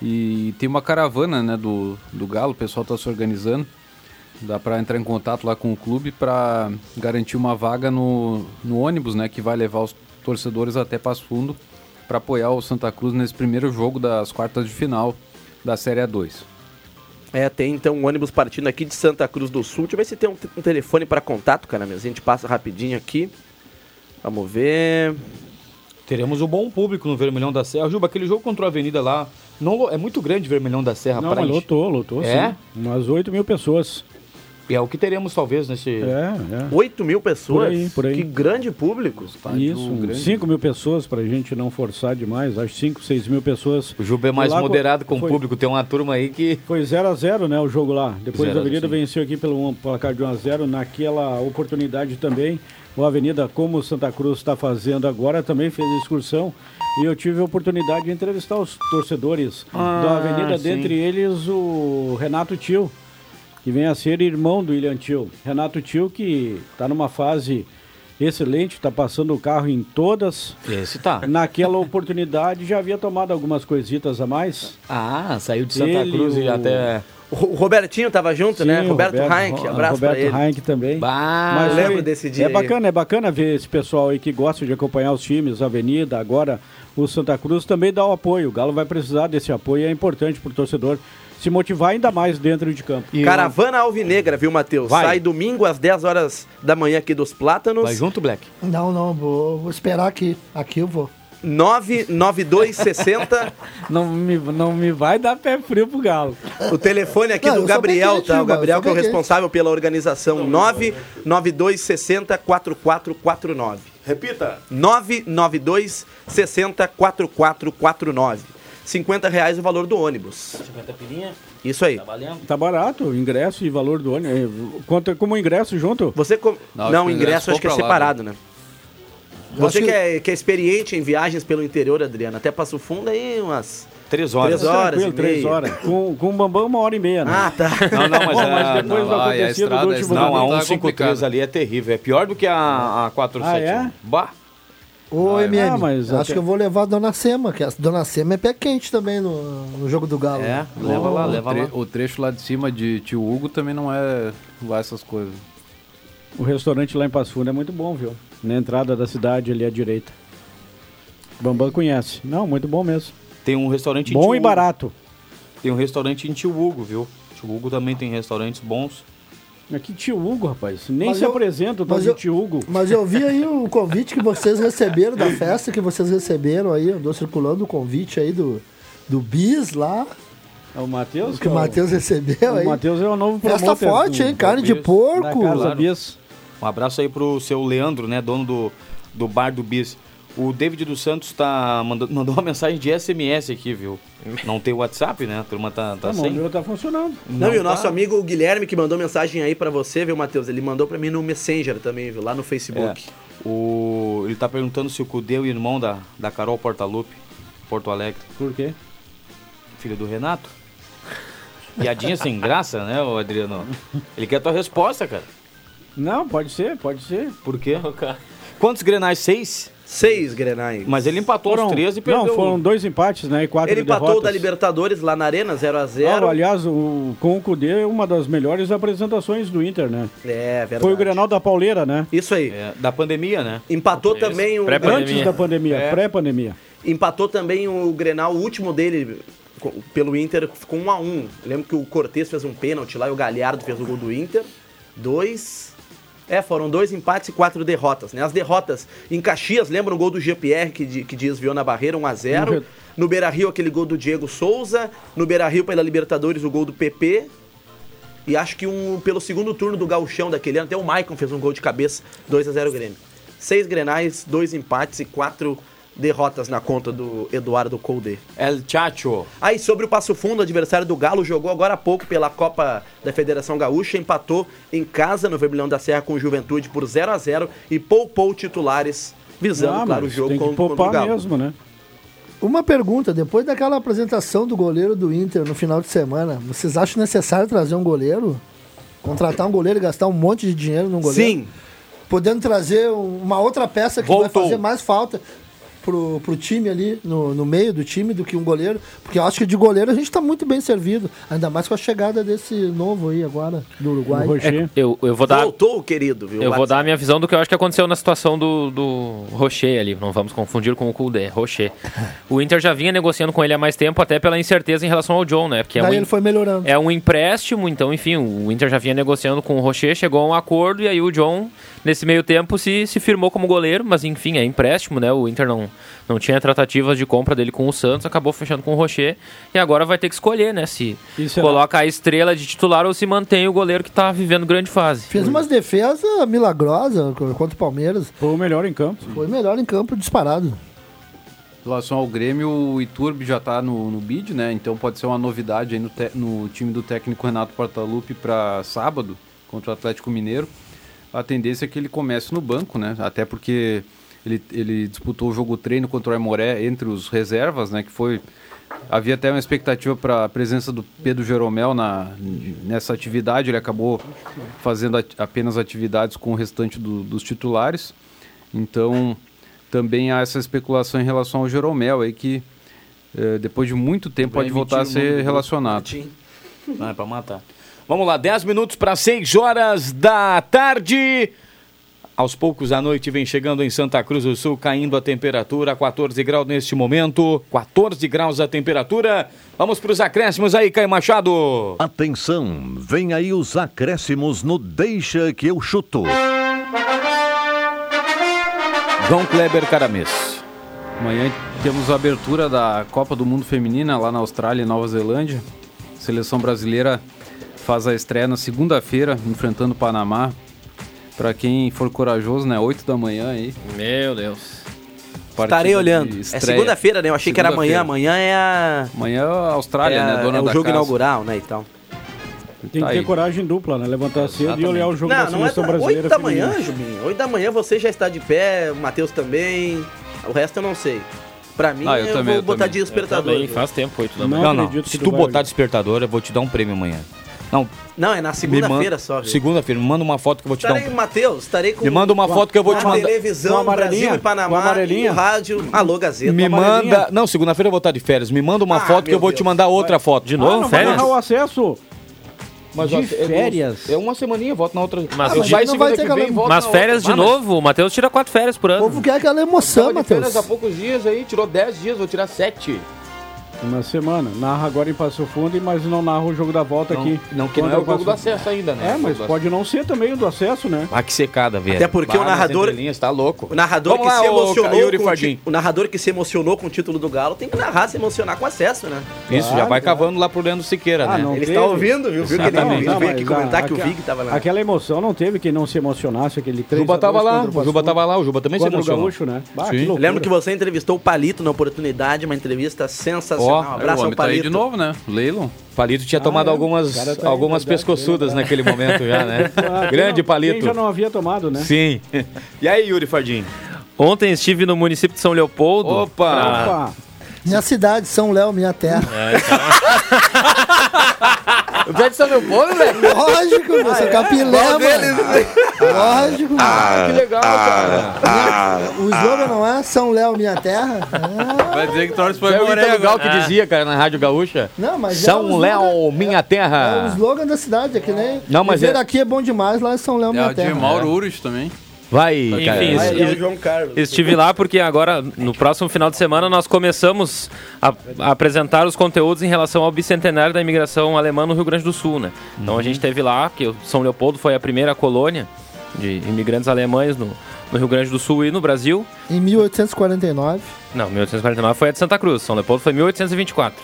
E tem uma caravana, né, do, do Galo, o pessoal está se organizando. Dá para entrar em contato lá com o clube para garantir uma vaga no, no ônibus, né, que vai levar os torcedores até Passo Fundo para apoiar o Santa Cruz nesse primeiro jogo das quartas de final da Série A2. É, tem então um ônibus partindo aqui de Santa Cruz do Sul. Deixa eu ver se tem um, um telefone para contato, cara, mesmo. A gente passa rapidinho aqui. Vamos ver. Teremos um bom público no Vermelhão da Serra. Juba, aquele jogo contra a Avenida lá, não, é muito grande Vermelhão da Serra Não, mas lotou, lotou, É? sim. Umas 8 mil pessoas. E é o que teremos talvez nesse... É, é. 8 mil pessoas? Por aí, por aí. Que grande público. Isso, 5 mil pessoas pra gente não forçar demais. Acho 5, 6 mil pessoas. O Juba é mais Lá moderado com o foi- público. Tem uma turma aí que... Foi 0 a 0 né, o jogo lá. Depois Zero a a Avenida sim. venceu aqui pelo um placar de 1 a 0 Naquela oportunidade também, o Avenida, como o Santa Cruz está fazendo agora, também fez excursão. E eu tive a oportunidade de entrevistar os torcedores Ah, da Avenida, sim. dentre eles o Renato Tio, que vem a ser irmão do William Tio. Renato Tio que está numa fase excelente, está passando o carro em todas. Esse tá. Naquela oportunidade já havia tomado algumas coisitas a mais. Ah, saiu de Santa Ele, Cruz e o- até... O Robertinho tava junto, né? Sim, Roberto, Roberto Heinck, abraço Roberto pra ele. Heinck também. Bah, eu foi- lembro desse dia É aí. bacana, é bacana ver esse pessoal aí que gosta de acompanhar os times, a Avenida, agora o Santa Cruz também dá o apoio. O Galo vai precisar desse apoio, é importante pro torcedor se motivar ainda mais dentro de campo. Caravana Alvinegra, viu, Matheus? Vai. Sai domingo às 10 horas da manhã aqui dos Plátanos. Vai junto, Black? Não, não, vou, vou esperar aqui. Aqui eu vou. 99260. não, me, não me vai dar pé frio pro Galo. O telefone aqui Não, do eu Gabriel, tá? O Gabriel eu que é o responsável pela organização. 99260 4449. Repita. 99260 4449. 50 reais o valor do ônibus. 50 pilinha? Isso aí. valendo? Tá barato, o ingresso e valor do ônibus. é, Conta como ingresso junto? Você com... Não, Não, ingresso ingresso acho que é compra lá, separado, né? Você que que- é, que é experiente em viagens pelo interior, Adriano, até Passo Fundo aí umas... Três Três horas Tranquilo, três horas. Com, com o Bambam, uma hora e meia, né? Ah, tá. Não, não, mas, Bom, a- mas depois não, do vai, a acontecido estrada- do último Não, a domingo. 153 ali é terrível. É pior do que a, a 47. Ah, é? Bah. Ô, MM, ah, mas acho até- que eu vou levar a Dona Sema, que a Dona Sema é pé quente também no, no jogo do Galo. É, o, o tre- O trecho lá de cima de Tio Hugo também não é lá essas coisas. O restaurante lá em Passo Fundo é muito bom, viu? Na entrada da cidade ali à direita. Bambam conhece. Não, muito bom mesmo. Tem um restaurante em Bom e barato. Tem um restaurante em Tio Hugo, viu? Tio Hugo também tem restaurantes bons. Aqui Tio Hugo, rapaz. Nem Mas se eu- apresenta o tal mas de Tio Hugo. Mas eu vi aí o convite que vocês receberam da festa que vocês receberam aí. Andou circulando o convite aí do, do Bis lá. É o Matheus? Que o Matheus recebeu O aí. Matheus é o novo Festa promoter forte, do- hein? Carne de porco. da Casa Bis. Um abraço aí pro seu Leandro, né? Dono do, do bar do Bis. O David dos Santos tá mandando, mandou uma mensagem de SMS aqui, viu? Não tem WhatsApp, né? A turma tá, tá Tá bom, sem. o meu tá funcionando. Não, e o tá. nosso amigo Guilherme que mandou mensagem aí pra você, viu, Matheus? Ele mandou pra mim no Messenger também, viu? Lá no Facebook. É. O, ele tá perguntando se o Cudê é o irmão da, da Carol Portalupe, Porto Alegre. Por quê? Filho do Renato. Piadinha sem graça, né, ô Adriano? Ele quer a tua resposta, cara. Não, pode ser, pode ser. Por quê? Quantos grenais? Seis? Seis Grenais. Mas ele empatou Foram- os três e perdeu. Não, foram dois empates, né? E quatro Ele empatou o derrotas. da Libertadores lá na Arena, 0x0. Ah, aliás, o, com o Cudê, uma das melhores apresentações do Inter, né? É, verdade. Foi o Grenal da Pauleira, né? Isso aí. É, da pandemia, né? Empatou também o. Antes da pandemia, É. pré-pandemia. Empatou também o Grenal, o último dele pelo Inter, ficou 1 a 1 Lembro que o Cortez fez um pênalti lá e o Galhardo fez o gol do Inter. Dois. É, foram dois empates e quatro derrotas, né? As derrotas em Caxias, lembra o gol do GPR que, de- que desviou na barreira, 1 a 0 No re- No Beira Rio, aquele gol do Diego Souza. No Beira Rio, pela Libertadores, o gol do PP. E acho que um, pelo segundo turno do Gauchão daquele ano, até o Maicon fez um gol de cabeça, 2 a 0 Grêmio. Seis grenais, dois empates e quatro derrotas na conta do Eduardo Colde. El Chacho. Aí, sobre o Passo Fundo, o adversário do Galo jogou agora há pouco pela Copa da Federação Gaúcha, empatou em casa no Vermelhão da Serra com o Juventude por 0 a 0 e poupou titulares, visando, Ah, claro, o jogo contra, contra o Galo. mesmo, né? Uma pergunta, depois daquela apresentação do goleiro do Inter no final de semana, vocês acham necessário trazer um goleiro? Contratar um goleiro e gastar um monte de dinheiro num goleiro? Sim. Podendo trazer uma outra peça que vai fazer mais falta pro, pro time ali, no, no meio do time, do que um goleiro. Porque eu acho que de goleiro a gente tá muito bem servido. Ainda mais com a chegada desse novo aí agora, do Uruguai. É, eu, eu vou dar. Voltou, querido, viu? Eu vou dar a minha visão do que eu acho que aconteceu na situação do, do Rocher ali. Não vamos confundir com o Kudê, Rocher. O Inter já vinha negociando com ele há mais tempo, até pela incerteza em relação ao John, né? Porque é Daí um, ele foi melhorando. é um empréstimo, então, enfim, o Inter já vinha negociando com o Rocher, chegou a um acordo e aí o John, nesse meio tempo, se, se firmou como goleiro, mas enfim, é empréstimo, né? O Inter não, não tinha tratativas de compra dele com o Santos, acabou fechando com o Rocher e agora vai ter que escolher, né? Se será- coloca a estrela de titular ou se mantém o goleiro que tá vivendo grande fase. Fez umas defesas milagrosas contra o Palmeiras. Foi o melhor em campo. Foi o melhor em campo disparado. Em relação ao Grêmio, o Iturbe já está no, no bid, né? Então pode ser uma novidade aí no, te- no time do técnico Renato Portaluppi para sábado contra o Atlético Mineiro. A tendência é que ele comece no banco, né? Até porque ele, ele disputou o jogo treino contra o Aimoré entre os reservas, né? Que foi havia até uma expectativa para a presença do Pedro Jeromel na, nessa atividade. Ele acabou fazendo at- apenas atividades com o restante do- dos titulares. Então, também há essa especulação em relação ao Jeromel aí que eh, depois de muito tempo pode voltar a ser relacionado. Não, é pra matar. Vamos lá, 10 minutos para 6 horas da tarde. Aos poucos a noite vem chegando em Santa Cruz do Sul, caindo a temperatura, 14 graus neste momento. 14 graus a temperatura. Vamos para os acréscimos aí, Caio Machado. Atenção, vem aí os acréscimos no Deixa que eu chuto. João Kleber Caramês. Amanhã temos a abertura da Copa do Mundo Feminina lá na Austrália e Nova Zelândia. A seleção brasileira faz a estreia na segunda-feira, enfrentando o Panamá. Para quem for corajoso, né? 8 da manhã aí. Meu Deus. Estarei olhando. É segunda-feira, né? Eu achei que era amanhã. Amanhã é a. Amanhã é a Austrália, é, né? Dona é o da jogo casa. inaugural, né? E tal. Tem Tá que ter aí. coragem dupla, né? Levantar cedo e olhar o jogo da Não, não é seleção da, brasileira. 8 da manhã. Jubinho. 8 da manhã você já está de pé, o Matheus também. O resto eu não sei. Pra mim, Ah, eu eu, também, vou eu botar também. de despertador. Faz tempo, 8 da Não manhã. Não, não. acredito Se tu tu botar despertador, eu vou te dar um prêmio amanhã. Não, Não, é na segunda-feira manda- só? Segunda-feira, me manda uma foto que eu vou te dar Estarei, um Matheus, estarei com. Me manda uma foto que eu vou te mandar. televisão, Com a amarelinha? Brasil e Panamá, amarelinha? e o rádio. Alô, Gazeta. Me manda. Não, segunda-feira eu vou estar de férias. Me manda uma Ah, foto que eu vou te Deus. mandar outra foto. De Ah, novo, não vai férias? narrar o acesso. Mas de ó, é- férias. É uma semaninha, volto na outra. Mas de- saio não vai ter que vem, volto Mas na férias outra. de Ah, mas novo, o Matheus tira quatro férias por O ano. povo quer aquela emoção, de férias Matheus. há poucos dias aí, tirou 10 dias, vou tirar 7. Uma semana. Narra agora em Passo Fundo, mas não narra o jogo da volta aqui. Não, que não é o jogo do acesso ainda, né? É, mas pode não ser também o do acesso, né? Ah, que secada, velho. Até porque o narrador- entrelinhas, tá louco. O narrador Vamos que lá, se emocionou Yuri com o, o narrador que se emocionou com o título do Galo tem que narrar, se emocionar com acesso, né? Isso, já Claro, vai claro. cavando lá pro Leandro Siqueira, Ah, né? não Ele teve. está ouvindo, viu? Viu que ele, Não, veio aqui comentar que o Vig tava lá. Aquela emoção não teve quem não se emocionasse, aquele 3 O Juba a 2 tava lá, o Juba tava lá, o Juba também se o emocionou. Né? Lembro que você entrevistou o Palito na oportunidade, uma entrevista sensacional. Ó, Um abraço o ao homem tá aí Palito. de novo, né? Leilon. Palito tinha tomado é? algumas, tá algumas verdade, pescoçudas verdade. naquele momento já, né? Ah, Grande não- Palito. Quem já não havia tomado, né? Sim. E aí, Yuri Fardim? Ontem estive no município de São Leopoldo. Opa! pra- Opa! Minha cidade, São Léo, minha terra. É, então- Tu é de São Leopoldo, velho? Lógico, eu sou capilé, mano. Lógico, mano. Ah, que legal, cara. O slogan não é São Léo, minha terra? Vai dizer que torce Foi pra o Ítalo Gal que dizia, cara, na Rádio Gaúcha. Não, mas é São o Léo, minha É o terra. slogan da cidade, é que nem. Não, mas Viver é- aqui é bom demais, lá em São Léo, É minha o de terra. Mauro Urich também. Vai, cara. Enfim, Vai, es- é o João Carlos. estive lá porque agora, no próximo final de semana, nós começamos a, a apresentar os conteúdos em relação ao bicentenário da imigração alemã no Rio Grande do Sul, né? Então a gente teve lá, que o São Leopoldo foi a primeira colônia de imigrantes alemães no, no Rio Grande do Sul e no Brasil. Em 1849. Não, 1849 foi a de Santa Cruz, São Leopoldo foi 1824.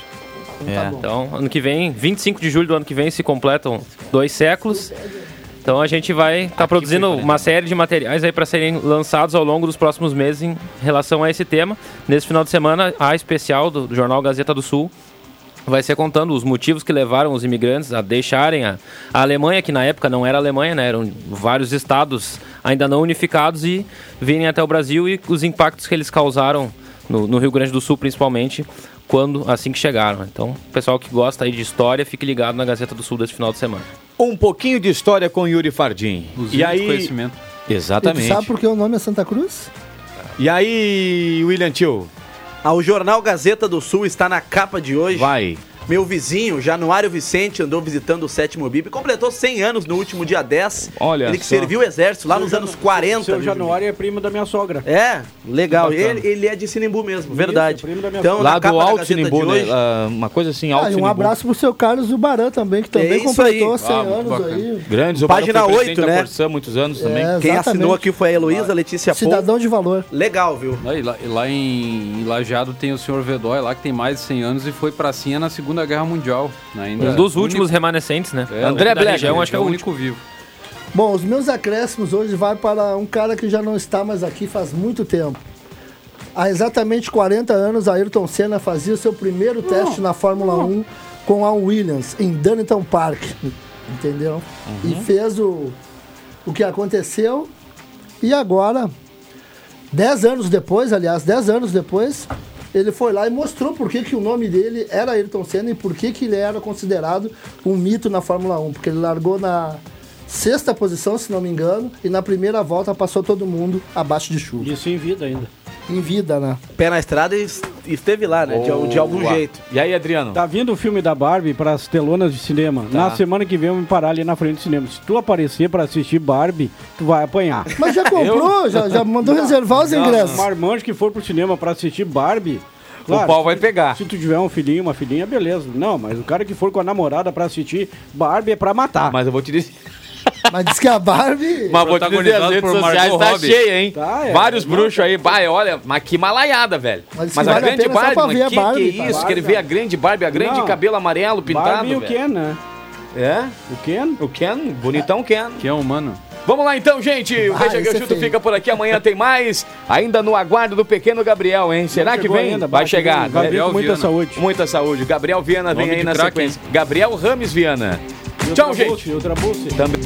É. Então, ano que vem, 25 de julho do ano que vem, se completam dois séculos. Então a gente vai estar produzindo uma série de materiais aí para serem lançados ao longo dos próximos meses em relação a esse tema. Nesse final de semana, a especial do, do jornal Gazeta do Sul vai ser contando os motivos que levaram os imigrantes a deixarem a, a Alemanha, que na época não era Alemanha, né? Eram vários estados ainda não unificados e virem até o Brasil e os impactos que eles causaram no, no Rio Grande do Sul, principalmente, quando assim que chegaram. Então, pessoal que gosta aí de história, fique ligado na Gazeta do Sul desse final de semana. Um pouquinho de história com Yuri Fardim. Os E aí, conhecimento. E exatamente. sabe por que o nome é Santa Cruz? E aí, William Tio, Ah, o jornal Gazeta do Sul está na capa de hoje. vai. Meu vizinho, Januário Vicente, andou visitando o sétimo BIP. Completou 100 anos no último dia 10. Olha Ele que só. serviu o exército lá Seu nos Janu- anos 40. Seu viu, Januário é primo da minha sogra. É, legal. Ele, ele é de Sinimbu mesmo, verdade. primo da minha Então, Lá do Alto Sinimbu, né? Ah, uma coisa assim, Alto Ah, e um Sinimbu. abraço pro seu Carlos Ubaran também, que também É isso completou aí. 100 Ah, anos bacana. aí. Grandes, o Página Barão foi 8, presidente né? há muitos anos também. É, quem exatamente. assinou aqui foi a Heloísa Letícia Pou. Cidadão de valor. Legal, viu? Lá, e lá, lá em, Lajeado tem o senhor Vedói lá, que tem mais de 100 anos e foi pracinha na Segunda Guerra Mundial. Ainda Um dos único- últimos remanescentes, né? É, André Black, região, acho que é o único. único vivo. Bom, os meus acréscimos hoje vai para um cara que já não está mais aqui faz muito tempo. Há exatamente 40 anos, Ayrton Senna fazia o seu primeiro teste na Fórmula 1 com a Williams, em Donington Park. Entendeu? E fez o, o que aconteceu. E agora, 10 anos depois, aliás, 10 anos depois, ele foi lá e mostrou por que, que o nome dele era Ayrton Senna e por que, que ele era considerado um mito na Fórmula 1. Porque ele largou na sexta posição, se não me engano, e na primeira volta passou todo mundo abaixo de chuva. Isso em vida ainda. Em vida, né? Pé na estrada e esteve lá, né? De, de algum Boa. jeito. E aí, Adriano? Tá vindo o filme da Barbie para as telonas de cinema. Tá. Na semana que vem eu vou me parar ali na frente do cinema. Se tu aparecer para assistir Barbie, tu vai apanhar. Mas já comprou, já, já mandou reservar os Não, ingressos. O marmanjo que for pro cinema para assistir Barbie. o pau vai pegar. Se tu tiver um filhinho, uma filhinha, beleza. Não, mas o cara que for com a namorada para assistir Barbie é para matar. Mas eu vou te dizer. Mas diz que a Barbie. Mas vou te dizer, as redes sociais tá Robbie. cheia, hein? Tá, é. Vários Não, bruxos aí. Vai, olha, mas que malaiada, velho. Mas Mas, que a vale a grande Barbie, ver mas a que, Barbie, que tá? isso? Querer ver a grande Barbie, a grande Não. cabelo amarelo pintado, Barbie e o. Ken, né? É? O Ken? O Ken, bonitão Ken. Que é humano. Vamos lá então, gente. O Ah, Deixa que eu é chuto fica por aqui. Amanhã tem mais. Ainda no aguardo do pequeno Gabriel, hein? Será que vem? ainda, Vai chegar. Gabriel com muita Viana. saúde. Muita saúde. Gabriel Viana vem Nome aí de na craque, sequência. Gabriel Rames Viana. Tchau, gente. e o Trabucci. Também.